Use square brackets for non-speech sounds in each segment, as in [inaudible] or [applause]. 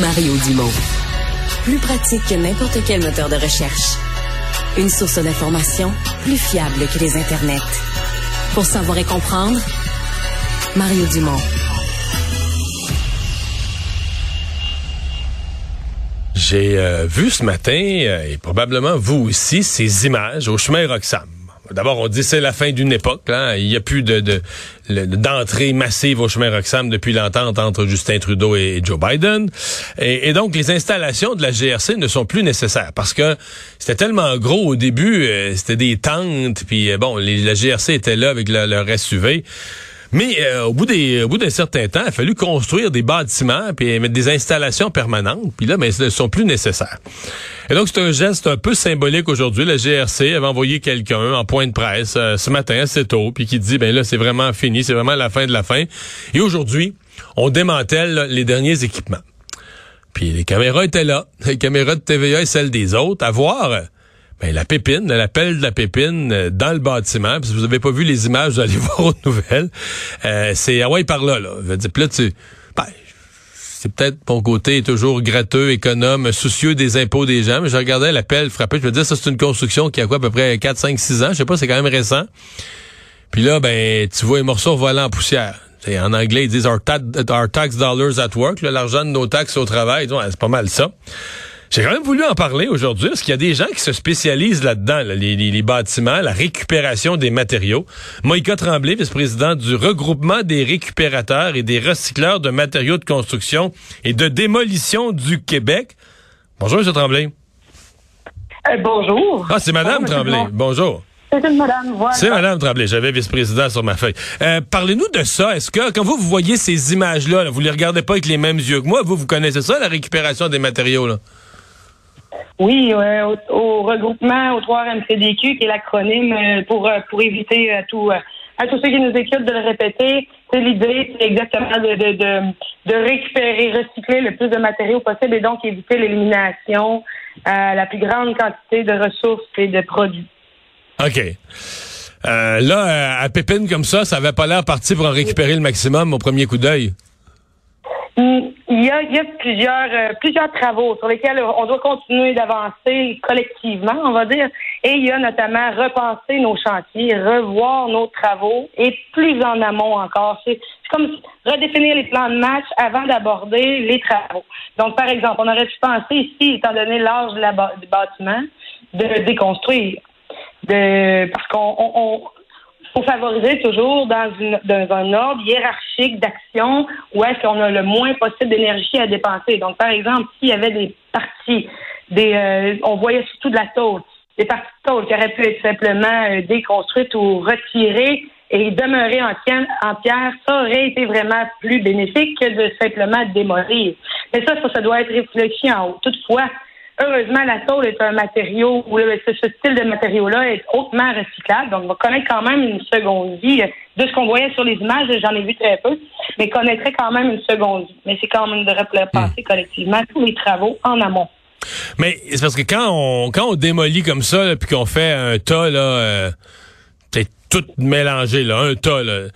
Mario Dumont. Plus pratique que n'importe quel moteur de recherche. Une source d'information plus fiable que les internets. Pour savoir et comprendre, Mario Dumont. J'ai euh, vu ce matin, euh, et probablement vous aussi, ces images au chemin Roxham. D'abord, on dit c'est la fin d'une époque. Là. Il n'y a plus de, d'entrée massive au chemin Roxham depuis l'entente entre Justin Trudeau et Joe Biden. Et, donc, les installations de la GRC ne sont plus nécessaires parce que c'était tellement gros au début. Euh, c'était des tentes, puis bon, la GRC était là avec le, leur SUV. Mais euh, au bout des, au bout d'un certain temps, il a fallu construire des bâtiments puis mettre des installations permanentes. Puis là, mais elles ne sont plus nécessaires. Et donc, c'est un geste un peu symbolique aujourd'hui. La GRC avait envoyé quelqu'un en point de presse euh, ce matin assez tôt, puis qui dit, ben là, c'est vraiment fini, c'est vraiment la fin de la fin. Et aujourd'hui, on démantèle les derniers équipements. Puis les caméras étaient là, les caméras de TVA et celles des autres, à voir ben, la pépine, l'appel de la pépine euh, dans le bâtiment. si vous avez pas vu les images, vous allez [laughs] voir aux nouvelles. Euh, c'est ah ouais par là, là. Dire, là, tu, ben, c'est peut-être mon côté toujours gratteux, économe, soucieux des impôts des gens, mais je regardais l'appel frappé, je me disais, ça c'est une construction qui a quoi à peu près 4, 5, 6 ans, je sais pas, c'est quand même récent. Puis là, ben, tu vois les morceaux volants en poussière. en anglais, ils disent our, tax dollars at work, l'argent de nos taxes au travail. C'est pas mal ça. J'ai quand même voulu en parler aujourd'hui parce qu'il y a des gens qui se spécialisent là-dedans, les, bâtiments, la récupération des matériaux. Moïka Tremblay, vice-président du regroupement des récupérateurs et des recycleurs de matériaux de construction et de démolition du Québec. Bonjour, M. Tremblay. Euh, bonjour. Ah, c'est Madame Tremblay. Bonjour. C'est Madame, voilà. C'est Madame Tremblay. J'avais vice-président sur ma feuille. Euh, parlez-nous de ça. Est-ce que, quand vous, vous voyez ces images-là, vous les regardez pas avec les mêmes yeux que moi, vous, vous connaissez ça, la récupération des matériaux, là? Oui, au, regroupement, au 3MCDQ, qui est l'acronyme euh, pour, euh, pour éviter à, euh, tout, à tous ceux qui nous écoutent de le répéter. C'est l'idée, c'est exactement de, récupérer, recycler le plus de matériaux possible et donc éviter l'élimination à la plus grande quantité de ressources et de produits. OK. là, à Pépine comme ça, ça avait pas l'air parti pour en récupérer le maximum au premier coup d'œil. Il y a, euh, plusieurs travaux sur lesquels on doit continuer d'avancer collectivement, on va dire. Et il y a notamment repenser nos chantiers, revoir nos travaux et plus en amont encore. C'est comme redéfinir les plans de match avant d'aborder les travaux. Donc, par exemple, on aurait pu penser ici, étant donné l'âge du bâtiment, de déconstruire. De, parce qu'on on, faut favoriser toujours dans, une, dans un ordre hiérarchique d'action où est-ce qu'on a le moins possible d'énergie à dépenser. Donc, par exemple, s'il y avait des parties, des, euh, on voyait surtout de la tôle, des parties de tôle qui auraient pu être simplement euh, déconstruites ou retirées et demeurer en, pierre, ça aurait été vraiment plus bénéfique que de simplement démolir. Mais ça, ça, ça doit être réfléchi en haut. Toutefois, Heureusement, la tôle est un matériau où ce, style de matériau-là est hautement recyclable. Donc, on va connaître quand même une seconde vie. De ce qu'on voyait sur les images, j'en ai vu très peu, mais connaîtrait quand même une seconde vie. Mais c'est quand même de repenser hmm. collectivement tous les travaux en amont. Mais c'est parce que quand on quand on démolit comme ça, puis qu'on fait un tas là, euh, tout mélangé là, un tas là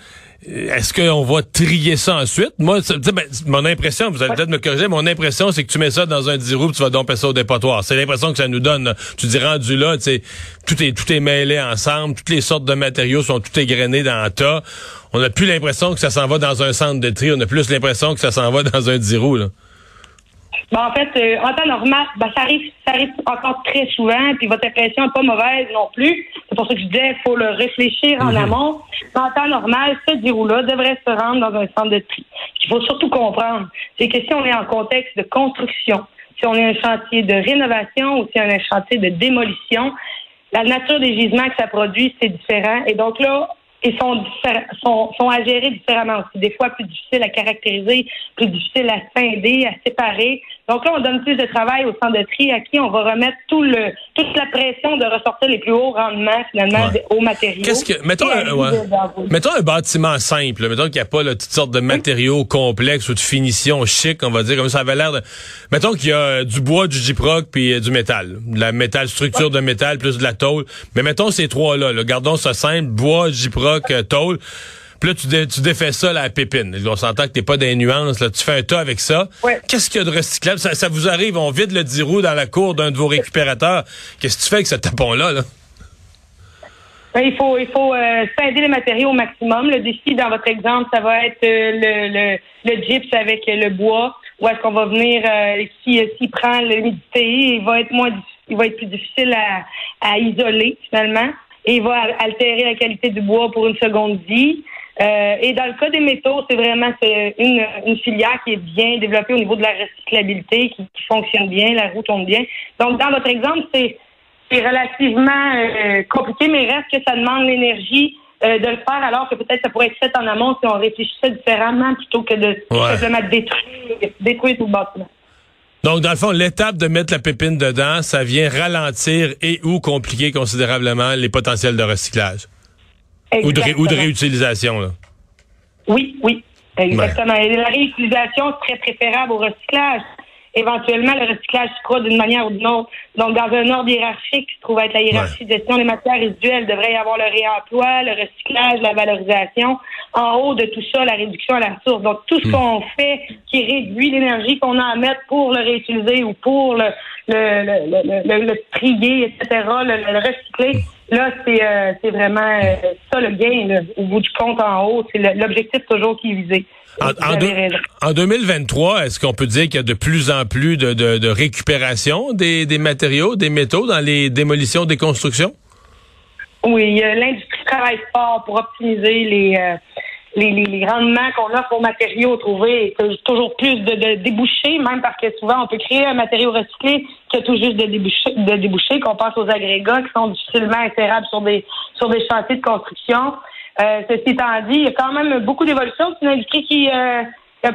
est-ce qu'on va trier ça ensuite? Moi, ben, mon impression, vous allez peut-être me corriger, mon impression, c'est que tu mets ça dans un 10 roues tu vas domper ça au dépotoir. C'est l'impression que ça nous donne. Tu dis rendu là, tu sais, tout est, tout est mêlé ensemble, toutes les sortes de matériaux sont tout égrenés dans un tas. On n'a plus l'impression que ça s'en va dans un centre de tri, on a plus l'impression que ça s'en va dans un 10 roues, là. Ben, en fait, euh, en temps normal, ben, ça arrive, ça arrive encore très souvent, puis votre impression n'est pas mauvaise non plus. C'est pour ça que je disais, il faut le réfléchir en mhm. amont. En temps normal, ce déroulé là devrait se rendre dans un centre de tri. Ce qu'il faut surtout comprendre, c'est que si on est en contexte de construction, si on est un chantier de rénovation ou si on est un chantier de démolition, la nature des gisements que ça produit, c'est différent. Et donc là, ils sont, sont, sont à gérer différemment aussi. Des fois, plus difficile à caractériser, plus difficile à scinder, à séparer. Donc là, on donne plus de travail au centre de tri à qui on va remettre tout le, toute la pression de ressortir les plus hauts rendements, finalement, aux matériaux. Qu'est-ce que, mettons, un, mettons un bâtiment simple, mettons qu'il n'y a pas toutes sortes de matériaux complexes ou de finitions chic, on va dire, comme ça avait l'air de, mettons qu'il y a du bois, du gyproc puis euh, du métal. De la métal, structure de métal plus de la tôle. Mais mettons ces trois-là, gardons ça simple, bois, gyproc, euh, tôle. Puis là, tu, tu défais ça là, à pépine. On s'entend que t'es pas des nuances. Là. Tu fais un tas avec ça. Qu'est-ce qu'il y a de recyclable? Ça, vous arrive, on vide le 10 roues dans la cour d'un de vos récupérateurs. Qu'est-ce que tu fais avec ce tapon-là? Là? Ben, il faut, il faut euh, les matériaux au maximum. Le défi, dans votre exemple, ça va être euh, le, le, le gyps avec le bois. Ou est-ce qu'on va venir, euh, s'il si, prend l'humidité, il va être moins il va être plus difficile à, à isoler finalement. Et il va altérer la qualité du bois pour une seconde vie. Euh, et dans le cas des métaux, c'est vraiment une, une, filière qui est bien développée au niveau de la recyclabilité, qui, qui fonctionne bien, la roue tombe bien. Donc, dans votre exemple, c'est relativement euh, compliqué, mais reste que ça demande l'énergie euh, de le faire alors que peut-être ça pourrait être fait en amont si on réfléchissait différemment plutôt que de simplement détruire, détruire tout le bâtiment. Donc, dans le fond, l'étape de mettre la pépine dedans, ça vient ralentir et ou compliquer considérablement les potentiels de recyclage. Ou de, ou de, réutilisation. Là. Oui, oui, exactement. Et la réutilisation serait préférable au recyclage éventuellement le recyclage se fera d'une manière ou d'une autre. Donc, dans un ordre hiérarchique qui se trouve être la hiérarchie de gestion des matières résiduelles, devrait y avoir le réemploi, le recyclage, la valorisation. En haut de tout ça, la réduction à la source. Donc, tout ce hmm. qu'on fait qui réduit l'énergie qu'on a à mettre pour le réutiliser ou pour le, le, le, le, trier, etc., le, recycler, là, c'est euh, c'est vraiment euh, ça le gain, au bout du compte en haut. C'est l'objectif toujours qui est visé. En, 2023, est-ce qu'on peut dire qu'il y a de plus en plus de, de, récupération des, des, matériaux, des métaux dans les démolitions des constructions? Oui, l'industrie travaille fort pour optimiser les, euh, les, les, rendements qu'on offre aux matériaux trouvés. toujours plus de, débouchés, même parce que souvent on peut créer un matériau recyclé qui a tout juste de débouchés, de débouchés qu'on passe aux agrégats qui sont difficilement insérables sur des sur des chantiers de construction. Euh, ceci étant dit, il y a quand même beaucoup d'évolution. C'est une industrie qui, euh,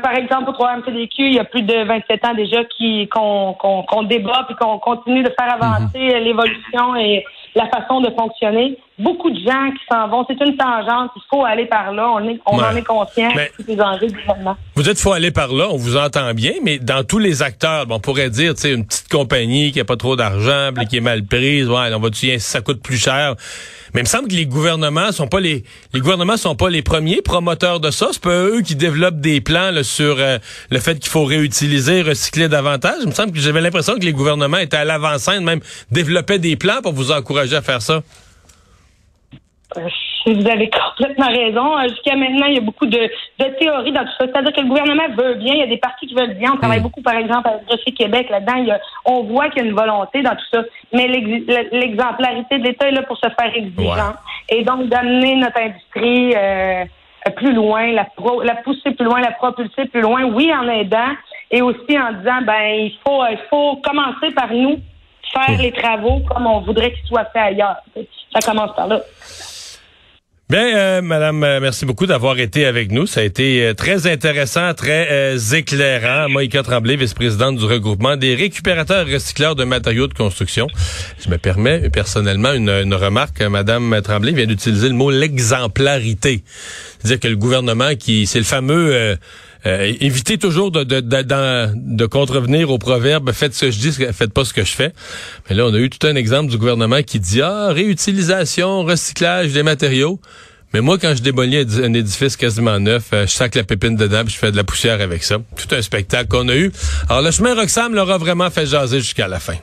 par exemple, au 3 MCDQ, il y a plus de 27 ans déjà qui qu'on qu'on débat et qu'on continue de faire avancer mhm. l'évolution et la façon de fonctionner. Beaucoup de gens qui s'en vont. C'est une tangente. Il faut aller par là. On, est, on en est conscient. des enjeux du gouvernement. Vous dites faut aller par là. On vous entend bien, mais dans tous les acteurs, on pourrait dire, tu sais, une petite compagnie qui a pas trop d'argent, qui est mal prise, ouais, on va dire ça coûte plus cher. Mais il me semble que les gouvernements sont pas les les gouvernements sont pas les premiers promoteurs de ça. C'est pas eux qui développent des plans sur euh, le fait qu'il faut réutiliser, recycler davantage. Il me semble que j'avais l'impression que les gouvernements étaient à l'avant-scène, même développaient des plans pour vous encourager à faire ça? Euh, vous avez complètement raison. Euh, jusqu'à maintenant, il y a beaucoup de, théories dans tout ça. C'est-à-dire que le gouvernement veut bien. Il y a des partis qui veulent bien. On travaille mm. beaucoup, par exemple, avec Dossier Québec là-dedans. on voit qu'il y a une volonté dans tout ça. Mais l'exemplarité de l'État est là pour se faire exigeant. Et donc, d'amener notre industrie euh, plus loin, la, la pousser plus loin, la propulser plus loin. Oui, en aidant. Et aussi en disant, ben, il faut, il faut commencer par nous, faire mm. les travaux comme on voudrait qu'ils soient faits ailleurs. Ça commence par là. Bien, euh, Madame, euh, merci beaucoup d'avoir été avec nous. Ça a été euh, très intéressant, très euh, éclairant. Moïka Tremblay, vice-présidente du regroupement des récupérateurs recycleurs de matériaux de construction. Je me permets personnellement une, une remarque. Madame Tremblay vient d'utiliser le mot l'exemplarité. C'est-à-dire que le gouvernement qui, c'est le fameux euh, évitez toujours de, de, de, de, contrevenir au proverbe faites ce que je dis, faites pas ce que je fais. Mais là, on a eu tout un exemple du gouvernement qui dit ah réutilisation, recyclage des matériaux. Mais moi, quand je démolis un édifice quasiment neuf, euh, je sac la pépine dedans, je fais de la poussière avec ça. Tout un spectacle qu'on a eu. Alors, le chemin Roxham l'aura vraiment fait jaser jusqu'à la fin.